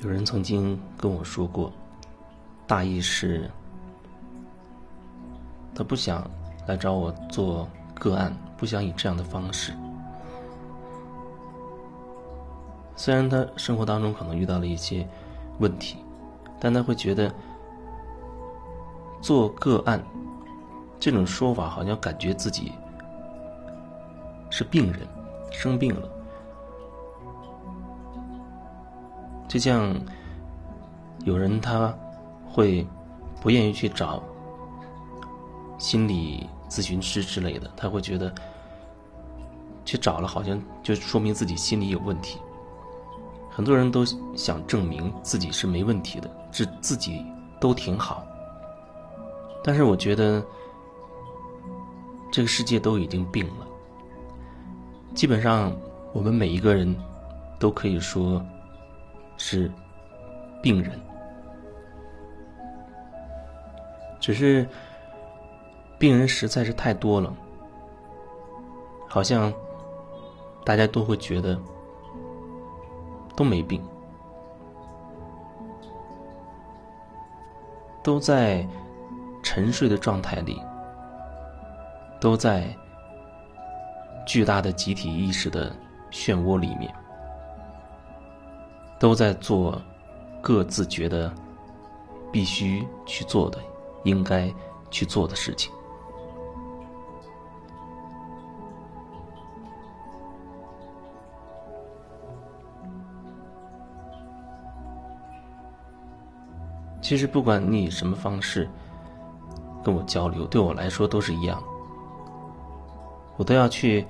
有人曾经跟我说过，大意是，他不想来找我做个案，不想以这样的方式。虽然他生活当中可能遇到了一些问题，但他会觉得做个案这种说法，好像感觉自己是病人，生病了。就像有人他会不愿意去找心理咨询师之类的，他会觉得去找了好像就说明自己心里有问题。很多人都想证明自己是没问题的，自自己都挺好。但是我觉得这个世界都已经病了，基本上我们每一个人都可以说。是病人，只是病人实在是太多了，好像大家都会觉得都没病，都在沉睡的状态里，都在巨大的集体意识的漩涡里面。都在做各自觉得必须去做的、应该去做的事情。其实，不管你以什么方式跟我交流，对我来说都是一样，我都要去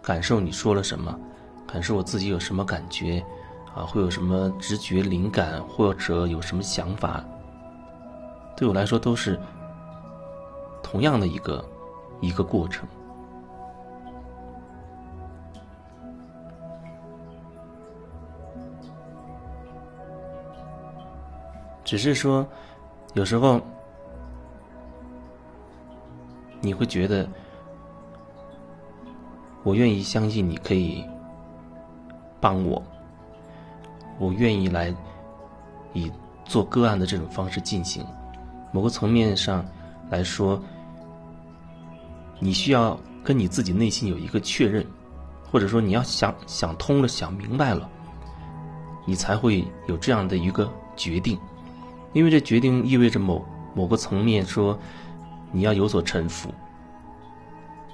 感受你说了什么，感受我自己有什么感觉。啊，会有什么直觉、灵感，或者有什么想法？对我来说，都是同样的一个一个过程。只是说，有时候你会觉得，我愿意相信你可以帮我。我愿意来以做个案的这种方式进行。某个层面上来说，你需要跟你自己内心有一个确认，或者说你要想想通了、想明白了，你才会有这样的一个决定。因为这决定意味着某某个层面说，你要有所臣服，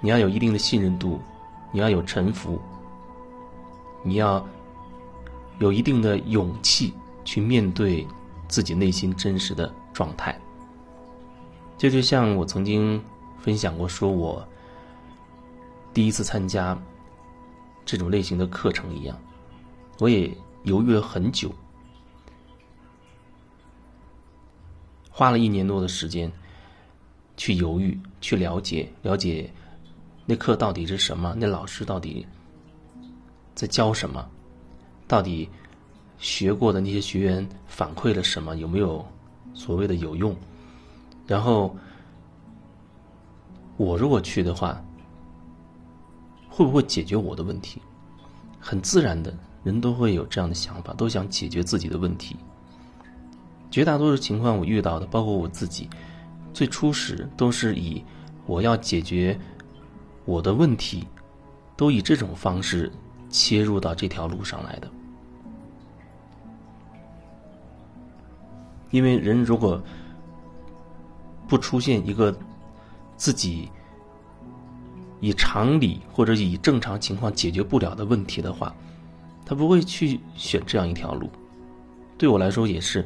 你要有一定的信任度，你要有臣服，你要。有一定的勇气去面对自己内心真实的状态，这就像我曾经分享过，说我第一次参加这种类型的课程一样，我也犹豫了很久，花了一年多的时间去犹豫、去了解、了解那课到底是什么，那老师到底在教什么。到底学过的那些学员反馈了什么？有没有所谓的有用？然后我如果去的话，会不会解决我的问题？很自然的，人都会有这样的想法，都想解决自己的问题。绝大多数情况，我遇到的，包括我自己，最初始都是以我要解决我的问题，都以这种方式。切入到这条路上来的，因为人如果不出现一个自己以常理或者以正常情况解决不了的问题的话，他不会去选这样一条路。对我来说也是，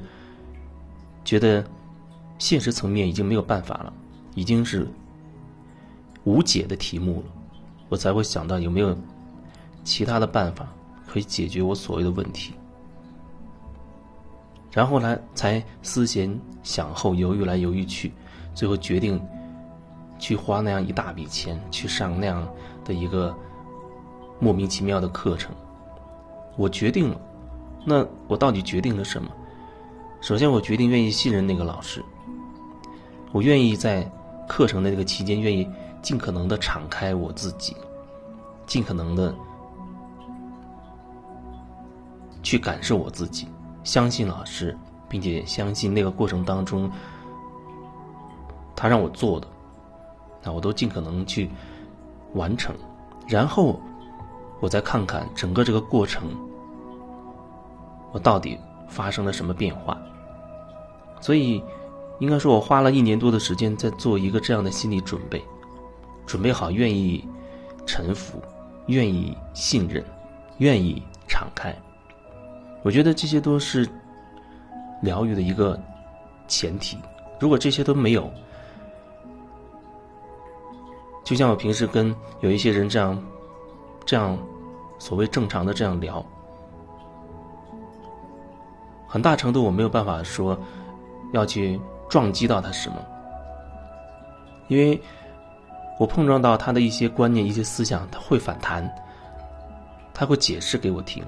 觉得现实层面已经没有办法了，已经是无解的题目了，我才会想到有没有。其他的办法可以解决我所谓的问题，然后来才思前想后，犹豫来犹豫去，最后决定去花那样一大笔钱去上那样的一个莫名其妙的课程。我决定了，那我到底决定了什么？首先，我决定愿意信任那个老师，我愿意在课程的那个期间，愿意尽可能的敞开我自己，尽可能的。去感受我自己，相信老师，并且相信那个过程当中他让我做的，那我都尽可能去完成，然后我再看看整个这个过程，我到底发生了什么变化。所以，应该说我花了一年多的时间在做一个这样的心理准备，准备好愿意臣服，愿意信任，愿意敞开。我觉得这些都是疗愈的一个前提。如果这些都没有，就像我平时跟有一些人这样、这样所谓正常的这样聊，很大程度我没有办法说。要去撞击到他什么？因为我碰撞到他的一些观念、一些思想，他会反弹，他会解释给我听，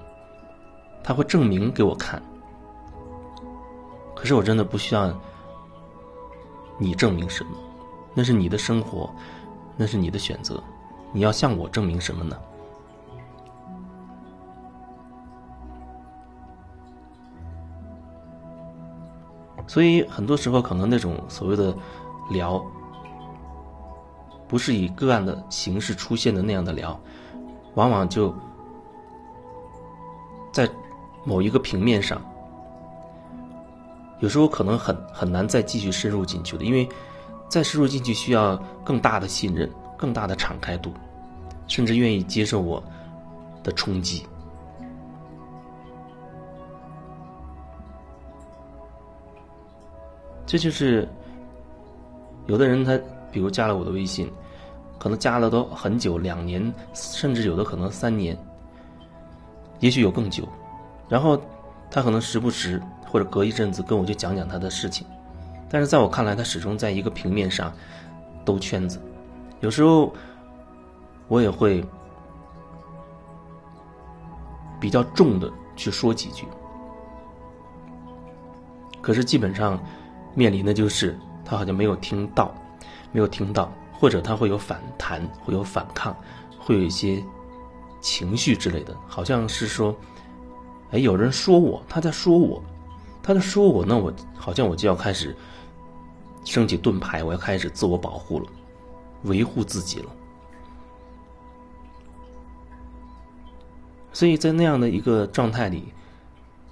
他会证明给我看。可是我真的不需要你证明什么，那是你的生活，那是你的选择，你要向我证明什么呢？所以很多时候，可能那种所谓的聊，不是以个案的形式出现的那样的聊，往往就在某一个平面上，有时候可能很很难再继续深入进去的，因为再深入进去需要更大的信任、更大的敞开度，甚至愿意接受我的冲击。这就是有的人他，比如加了我的微信，可能加了都很久，两年，甚至有的可能三年，也许有更久。然后他可能时不时或者隔一阵子跟我就讲讲他的事情，但是在我看来，他始终在一个平面上兜圈子。有时候我也会比较重的去说几句，可是基本上。面临的就是他好像没有听到，没有听到，或者他会有反弹，会有反抗，会有一些情绪之类的，好像是说，哎，有人说我，他在说我，他在说我，那我好像我就要开始升起盾牌，我要开始自我保护了，维护自己了。所以在那样的一个状态里，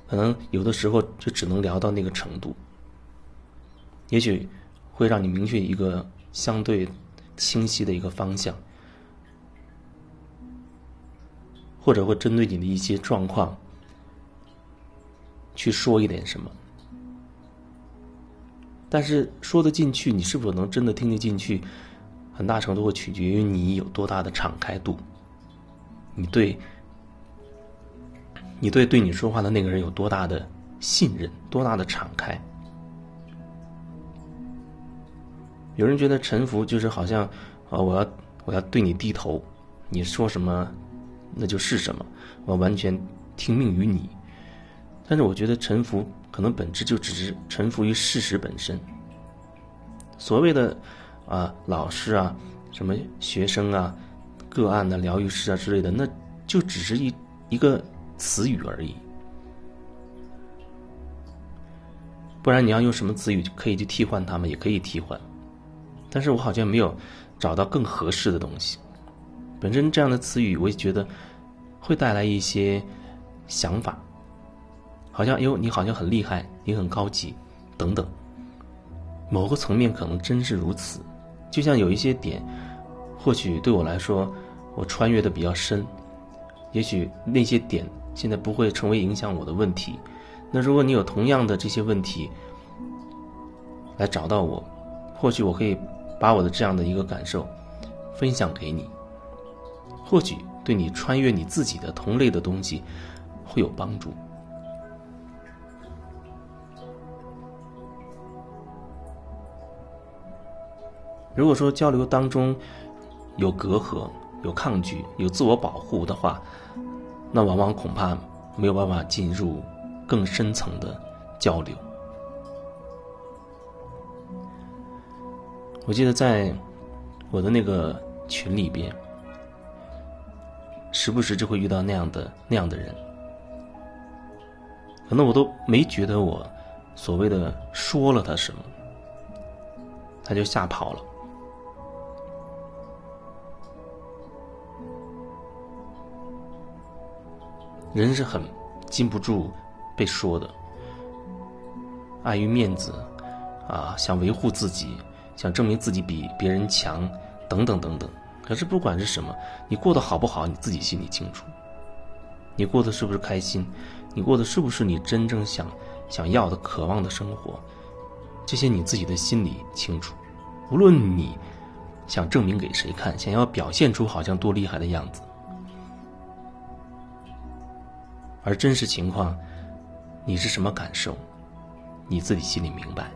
可能有的时候就只能聊到那个程度。也许会让你明确一个相对清晰的一个方向，或者会针对你的一些状况去说一点什么。但是说得进去，你是否能真的听得进去，很大程度会取决于你有多大的敞开度，你对，你对对你说话的那个人有多大的信任，多大的敞开。有人觉得臣服就是好像，啊，我要我要对你低头，你说什么，那就是什么，我完全听命于你。但是我觉得臣服可能本质就只是臣服于事实本身。所谓的啊老师啊，什么学生啊，个案的疗愈师啊之类的，那就只是一一个词语而已。不然你要用什么词语可以去替换他们，也可以替换。但是我好像没有找到更合适的东西。本身这样的词语，我也觉得会带来一些想法，好像哟，你好像很厉害，你很高级，等等。某个层面可能真是如此，就像有一些点，或许对我来说，我穿越的比较深，也许那些点现在不会成为影响我的问题。那如果你有同样的这些问题，来找到我，或许我可以。把我的这样的一个感受分享给你，或许对你穿越你自己的同类的东西会有帮助。如果说交流当中有隔阂、有抗拒、有自我保护的话，那往往恐怕没有办法进入更深层的交流。我记得在我的那个群里边，时不时就会遇到那样的那样的人。可能我都没觉得我所谓的说了他什么，他就吓跑了。人是很禁不住被说的，碍于面子，啊，想维护自己，想证明自己比别人强，等等等等。可是不管是什么，你过得好不好，你自己心里清楚。你过得是不是开心？你过的是不是你真正想想要的、渴望的生活？这些你自己的心里清楚。无论你想证明给谁看，想要表现出好像多厉害的样子。而真实情况，你是什么感受？你自己心里明白。